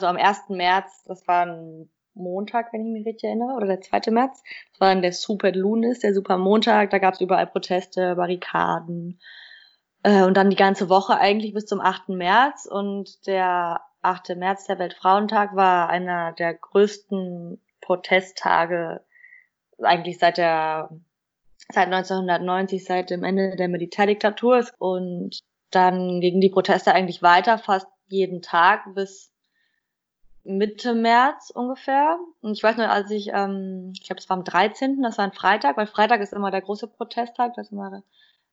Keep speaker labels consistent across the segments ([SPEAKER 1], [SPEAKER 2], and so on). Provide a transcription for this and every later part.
[SPEAKER 1] Also am 1. März, das war ein Montag, wenn ich mich richtig erinnere, oder der 2. März. Das war dann der Super Lunis, der Super Montag. Da gab es überall Proteste, Barrikaden. Äh, und dann die ganze Woche eigentlich bis zum 8. März. Und der 8. März, der Weltfrauentag, war einer der größten Protesttage eigentlich seit der seit 1990, seit dem Ende der Militärdiktatur. Und dann gingen die Proteste eigentlich weiter, fast jeden Tag bis Mitte März ungefähr. Und ich weiß nur, als ich, ähm, ich glaube, es war am 13., das war ein Freitag, weil Freitag ist immer der große Protesttag, da ist immer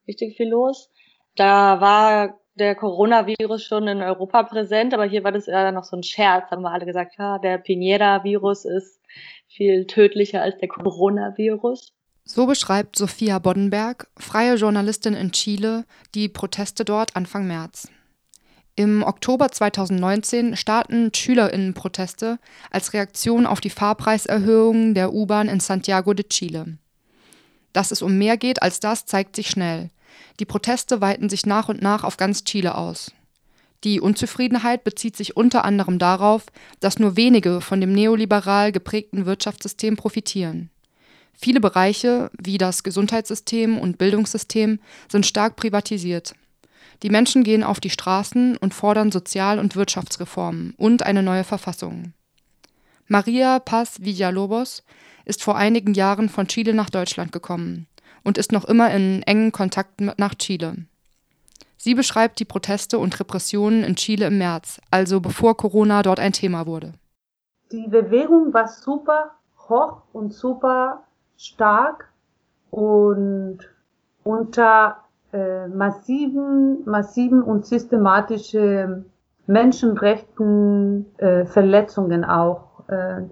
[SPEAKER 1] richtig viel los. Da war der Coronavirus schon in Europa präsent, aber hier war das eher noch so ein Scherz. Haben wir alle gesagt, ja, der Pinera-Virus ist viel tödlicher als der Coronavirus.
[SPEAKER 2] So beschreibt Sophia Boddenberg, freie Journalistin in Chile, die Proteste dort Anfang März. Im Oktober 2019 starten Schülerinnenproteste als Reaktion auf die Fahrpreiserhöhungen der U-Bahn in Santiago de Chile. Dass es um mehr geht als das, zeigt sich schnell. Die Proteste weiten sich nach und nach auf ganz Chile aus. Die Unzufriedenheit bezieht sich unter anderem darauf, dass nur wenige von dem neoliberal geprägten Wirtschaftssystem profitieren. Viele Bereiche, wie das Gesundheitssystem und Bildungssystem, sind stark privatisiert. Die Menschen gehen auf die Straßen und fordern Sozial- und Wirtschaftsreformen und eine neue Verfassung. Maria Paz Villalobos ist vor einigen Jahren von Chile nach Deutschland gekommen und ist noch immer in engen Kontakt nach Chile. Sie beschreibt die Proteste und Repressionen in Chile im März, also bevor Corona dort ein Thema wurde.
[SPEAKER 3] Die Bewegung war super hoch und super stark und unter äh, massiven, massiven und systematischen Menschenrechten äh, Verletzungen auch. Äh,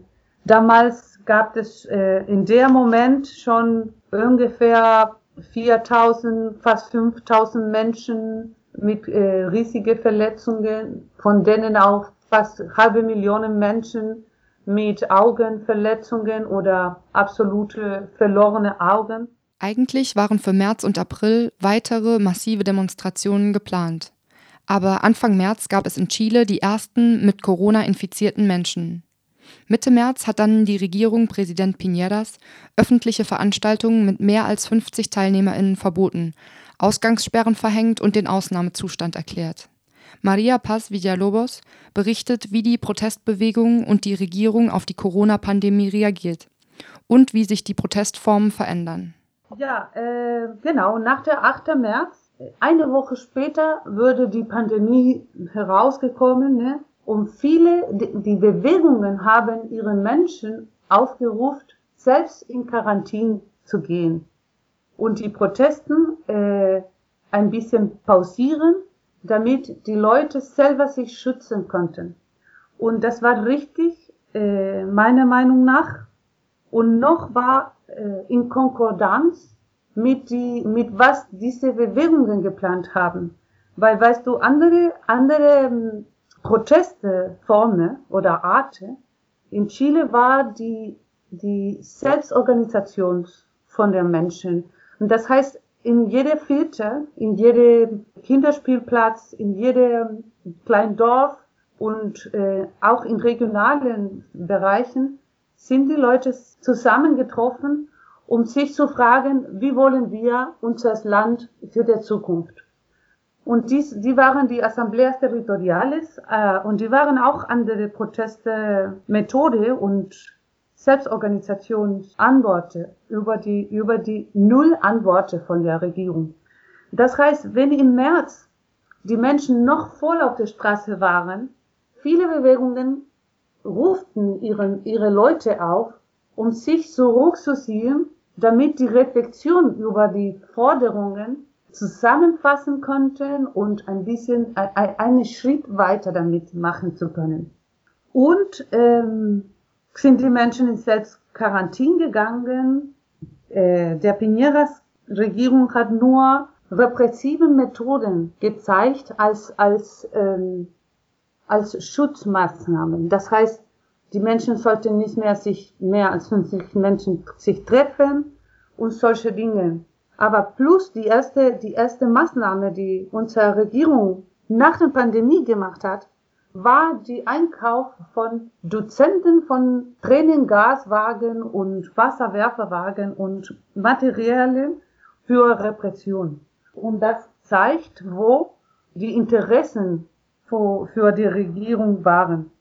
[SPEAKER 3] damals gab es äh, in der Moment schon ungefähr 4000, fast 5000 Menschen mit äh, riesigen Verletzungen, von denen auch fast halbe Millionen Menschen mit Augenverletzungen oder absolute verlorene Augen.
[SPEAKER 2] Eigentlich waren für März und April weitere massive Demonstrationen geplant. Aber Anfang März gab es in Chile die ersten mit Corona infizierten Menschen. Mitte März hat dann die Regierung Präsident Piñeras öffentliche Veranstaltungen mit mehr als 50 TeilnehmerInnen verboten, Ausgangssperren verhängt und den Ausnahmezustand erklärt. Maria Paz Villalobos berichtet, wie die Protestbewegung und die Regierung auf die Corona-Pandemie reagiert und wie sich die Protestformen verändern.
[SPEAKER 3] Ja, äh, genau. Nach der 8. März, eine Woche später, würde die Pandemie herausgekommen. Ne? Und viele, die Bewegungen haben ihre Menschen aufgerufen, selbst in Quarantäne zu gehen und die Protesten äh, ein bisschen pausieren, damit die Leute selber sich schützen konnten. Und das war richtig, äh, meiner Meinung nach. Und noch war in Konkordanz mit, die, mit was diese Bewegungen geplant haben. Weil, weißt du, andere, andere ähm, Protestformen oder Arten in Chile war die, die Selbstorganisation von den Menschen. Und das heißt, in jeder Filter, in jedem Kinderspielplatz, in jedem kleinen Dorf und äh, auch in regionalen Bereichen sind die Leute zusammengetroffen, um sich zu fragen, wie wollen wir unser Land für die Zukunft. Und dies, die waren die Assembleas Territoriales äh, und die waren auch andere Proteste Methode und Selbstorganisationsantworten über die, über die Null Antworten von der Regierung. Das heißt, wenn im März die Menschen noch voll auf der Straße waren, viele Bewegungen ruften ihre, ihre Leute auf, um sich zurückzuziehen, damit die Reflexion über die Forderungen zusammenfassen konnten und ein bisschen einen Schritt weiter damit machen zu können. Und ähm, sind die Menschen in Selbstquarantin gegangen. Äh, der Piñeras Regierung hat nur repressive Methoden gezeigt als, als, ähm, als Schutzmaßnahmen. Das heißt, die Menschen sollten nicht mehr sich mehr als 50 Menschen sich treffen und solche Dinge. Aber plus die erste, die erste Maßnahme, die unsere Regierung nach der Pandemie gemacht hat, war die Einkauf von Dutzenden von Tränengaswagen und Wasserwerferwagen und Materialien für Repression. Und das zeigt, wo die Interessen für, für die Regierung waren.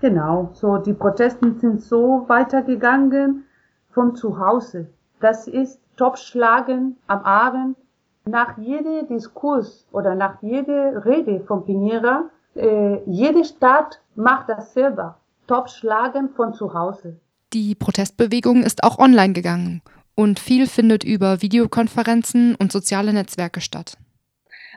[SPEAKER 3] Genau, so die Protesten sind so weitergegangen von zu Hause. Das ist Topschlagen am Abend. Nach jedem Diskurs oder nach jeder Rede von Pinera, äh, jede Stadt macht das selber. Topschlagen von zu Hause.
[SPEAKER 2] Die Protestbewegung ist auch online gegangen und viel findet über Videokonferenzen und soziale Netzwerke statt.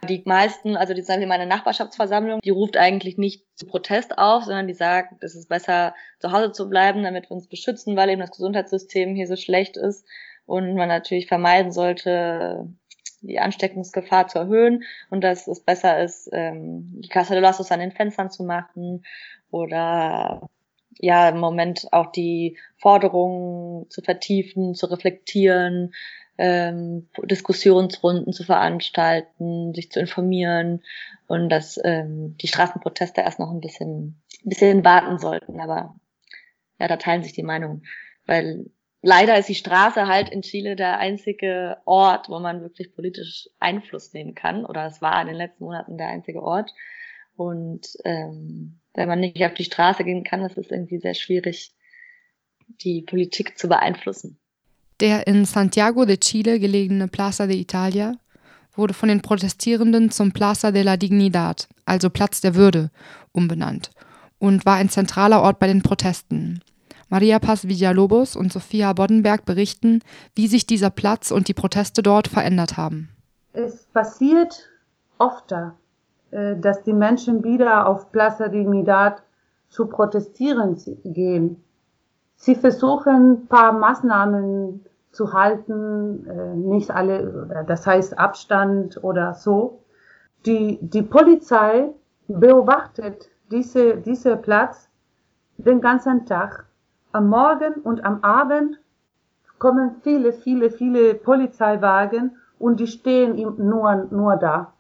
[SPEAKER 1] Die meisten, also die sagen wir meine Nachbarschaftsversammlung, die ruft eigentlich nicht zu Protest auf, sondern die sagt, es ist besser zu Hause zu bleiben, damit wir uns beschützen, weil eben das Gesundheitssystem hier so schlecht ist und man natürlich vermeiden sollte, die Ansteckungsgefahr zu erhöhen und dass es besser ist, ähm, die Casa de Lasos an den Fenstern zu machen oder ja im Moment auch die Forderungen zu vertiefen, zu reflektieren, ähm, Diskussionsrunden zu veranstalten, sich zu informieren und dass ähm, die Straßenproteste erst noch ein bisschen, ein bisschen warten sollten. Aber ja, da teilen sich die Meinungen, weil leider ist die Straße halt in Chile der einzige Ort, wo man wirklich politisch Einfluss nehmen kann. Oder es war in den letzten Monaten der einzige Ort. Und ähm, wenn man nicht auf die Straße gehen kann, ist es irgendwie sehr schwierig, die Politik zu beeinflussen.
[SPEAKER 2] Der in Santiago de Chile gelegene Plaza de Italia wurde von den Protestierenden zum Plaza de la Dignidad, also Platz der Würde, umbenannt und war ein zentraler Ort bei den Protesten. Maria Paz Villalobos und Sophia Boddenberg berichten, wie sich dieser Platz und die Proteste dort verändert haben.
[SPEAKER 3] Es passiert oft, äh, dass die Menschen wieder auf Plaza Dignidad zu protestieren gehen. Sie versuchen, ein paar Maßnahmen zu halten, äh, nicht alle, das heißt Abstand oder so. Die, die Polizei beobachtet diese, diese Platz den ganzen Tag. Am Morgen und am Abend kommen viele, viele, viele Polizeiwagen und die stehen nur, nur da.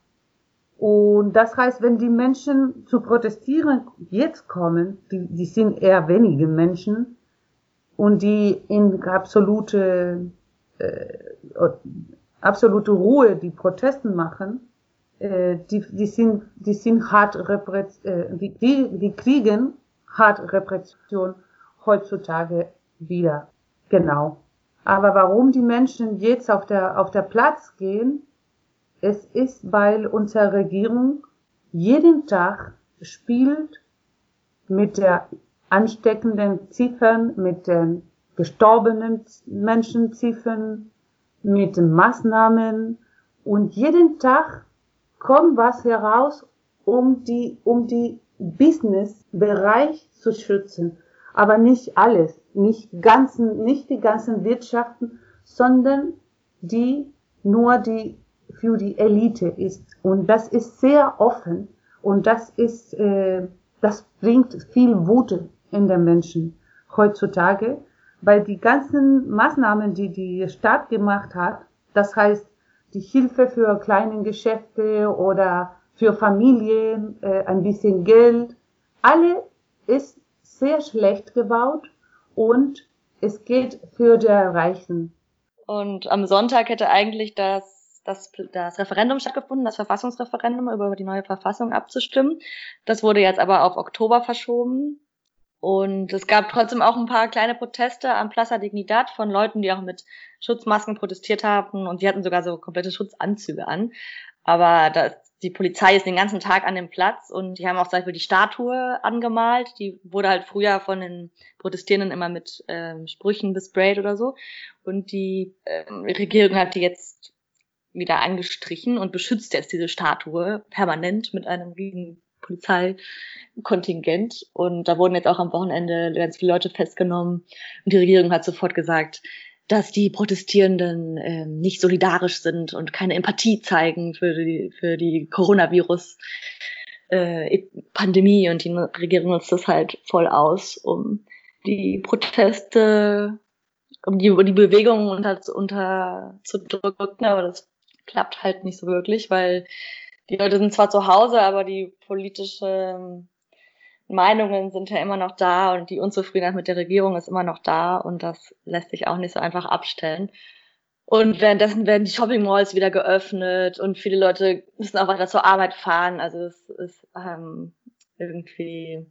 [SPEAKER 3] Und das heißt, wenn die Menschen zu protestieren jetzt kommen, die, die sind eher wenige Menschen, und die in absolute, äh, absolute Ruhe die Protesten machen, äh, die, die, sind, die sind hart Repress äh, die, die kriegen hart Repression heutzutage wieder. Genau. Aber warum die Menschen jetzt auf der, auf der Platz gehen, es ist, weil unsere Regierung jeden Tag spielt mit der ansteckenden Ziffern, mit den gestorbenen Menschenziffern, mit den Maßnahmen und jeden Tag kommt was heraus, um die, um die Business-Bereich zu schützen. Aber nicht alles, nicht ganzen, nicht die ganzen Wirtschaften, sondern die nur die für die Elite ist. Und das ist sehr offen und das ist, äh, das bringt viel Wut in den Menschen heutzutage, weil die ganzen Maßnahmen, die die Staat gemacht hat, das heißt die Hilfe für kleine Geschäfte oder für Familien, äh, ein bisschen Geld, alle ist sehr schlecht gebaut und es geht für die Reichen.
[SPEAKER 1] Und am Sonntag hätte eigentlich das, das, das Referendum stattgefunden, das Verfassungsreferendum über die neue Verfassung abzustimmen. Das wurde jetzt aber auf Oktober verschoben. Und es gab trotzdem auch ein paar kleine Proteste am Plaza Dignidad von Leuten, die auch mit Schutzmasken protestiert haben und die hatten sogar so komplette Schutzanzüge an. Aber das, die Polizei ist den ganzen Tag an dem Platz und die haben auch zum Beispiel die Statue angemalt. Die wurde halt früher von den Protestierenden immer mit ähm, Sprüchen besprayt oder so. Und die ähm, Regierung hat die jetzt wieder angestrichen und beschützt jetzt diese Statue permanent mit einem riesen Polizeikontingent. Und da wurden jetzt auch am Wochenende ganz viele Leute festgenommen. Und die Regierung hat sofort gesagt, dass die Protestierenden äh, nicht solidarisch sind und keine Empathie zeigen für die, für die Coronavirus. Äh, Pandemie und die Regierung nutzt das halt voll aus, um die Proteste, um die, die Bewegung unter, unter zu drücken, aber das klappt halt nicht so wirklich, weil die Leute sind zwar zu Hause, aber die politische Meinungen sind ja immer noch da und die Unzufriedenheit mit der Regierung ist immer noch da und das lässt sich auch nicht so einfach abstellen. Und währenddessen werden die Shopping Malls wieder geöffnet und viele Leute müssen auch weiter zur Arbeit fahren. Also es ist ähm, irgendwie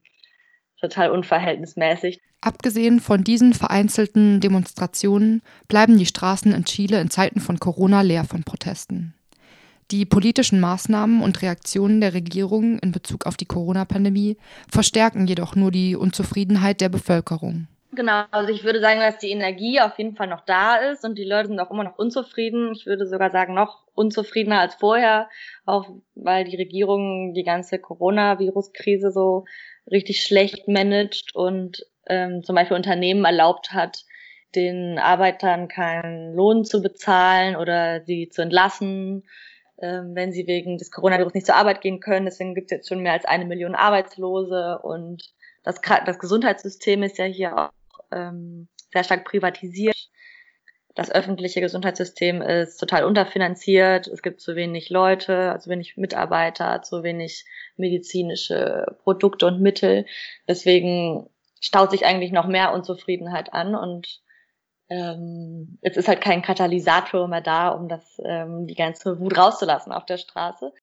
[SPEAKER 1] total unverhältnismäßig.
[SPEAKER 2] Abgesehen von diesen vereinzelten Demonstrationen bleiben die Straßen in Chile in Zeiten von Corona leer von Protesten. Die politischen Maßnahmen und Reaktionen der Regierung in Bezug auf die Corona-Pandemie verstärken jedoch nur die Unzufriedenheit der Bevölkerung.
[SPEAKER 1] Genau, also ich würde sagen, dass die Energie auf jeden Fall noch da ist und die Leute sind auch immer noch unzufrieden. Ich würde sogar sagen, noch unzufriedener als vorher, auch weil die Regierung die ganze Coronavirus-Krise so richtig schlecht managt und ähm, zum Beispiel Unternehmen erlaubt hat, den Arbeitern keinen Lohn zu bezahlen oder sie zu entlassen, wenn sie wegen des Coronavirus nicht zur Arbeit gehen können. Deswegen gibt es jetzt schon mehr als eine Million Arbeitslose und das, das Gesundheitssystem ist ja hier auch ähm, sehr stark privatisiert. Das öffentliche Gesundheitssystem ist total unterfinanziert. Es gibt zu wenig Leute, zu wenig Mitarbeiter, zu wenig medizinische Produkte und Mittel. Deswegen staut sich eigentlich noch mehr Unzufriedenheit an und ähm, jetzt ist halt kein Katalysator mehr da, um das ähm, die ganze Wut rauszulassen auf der Straße.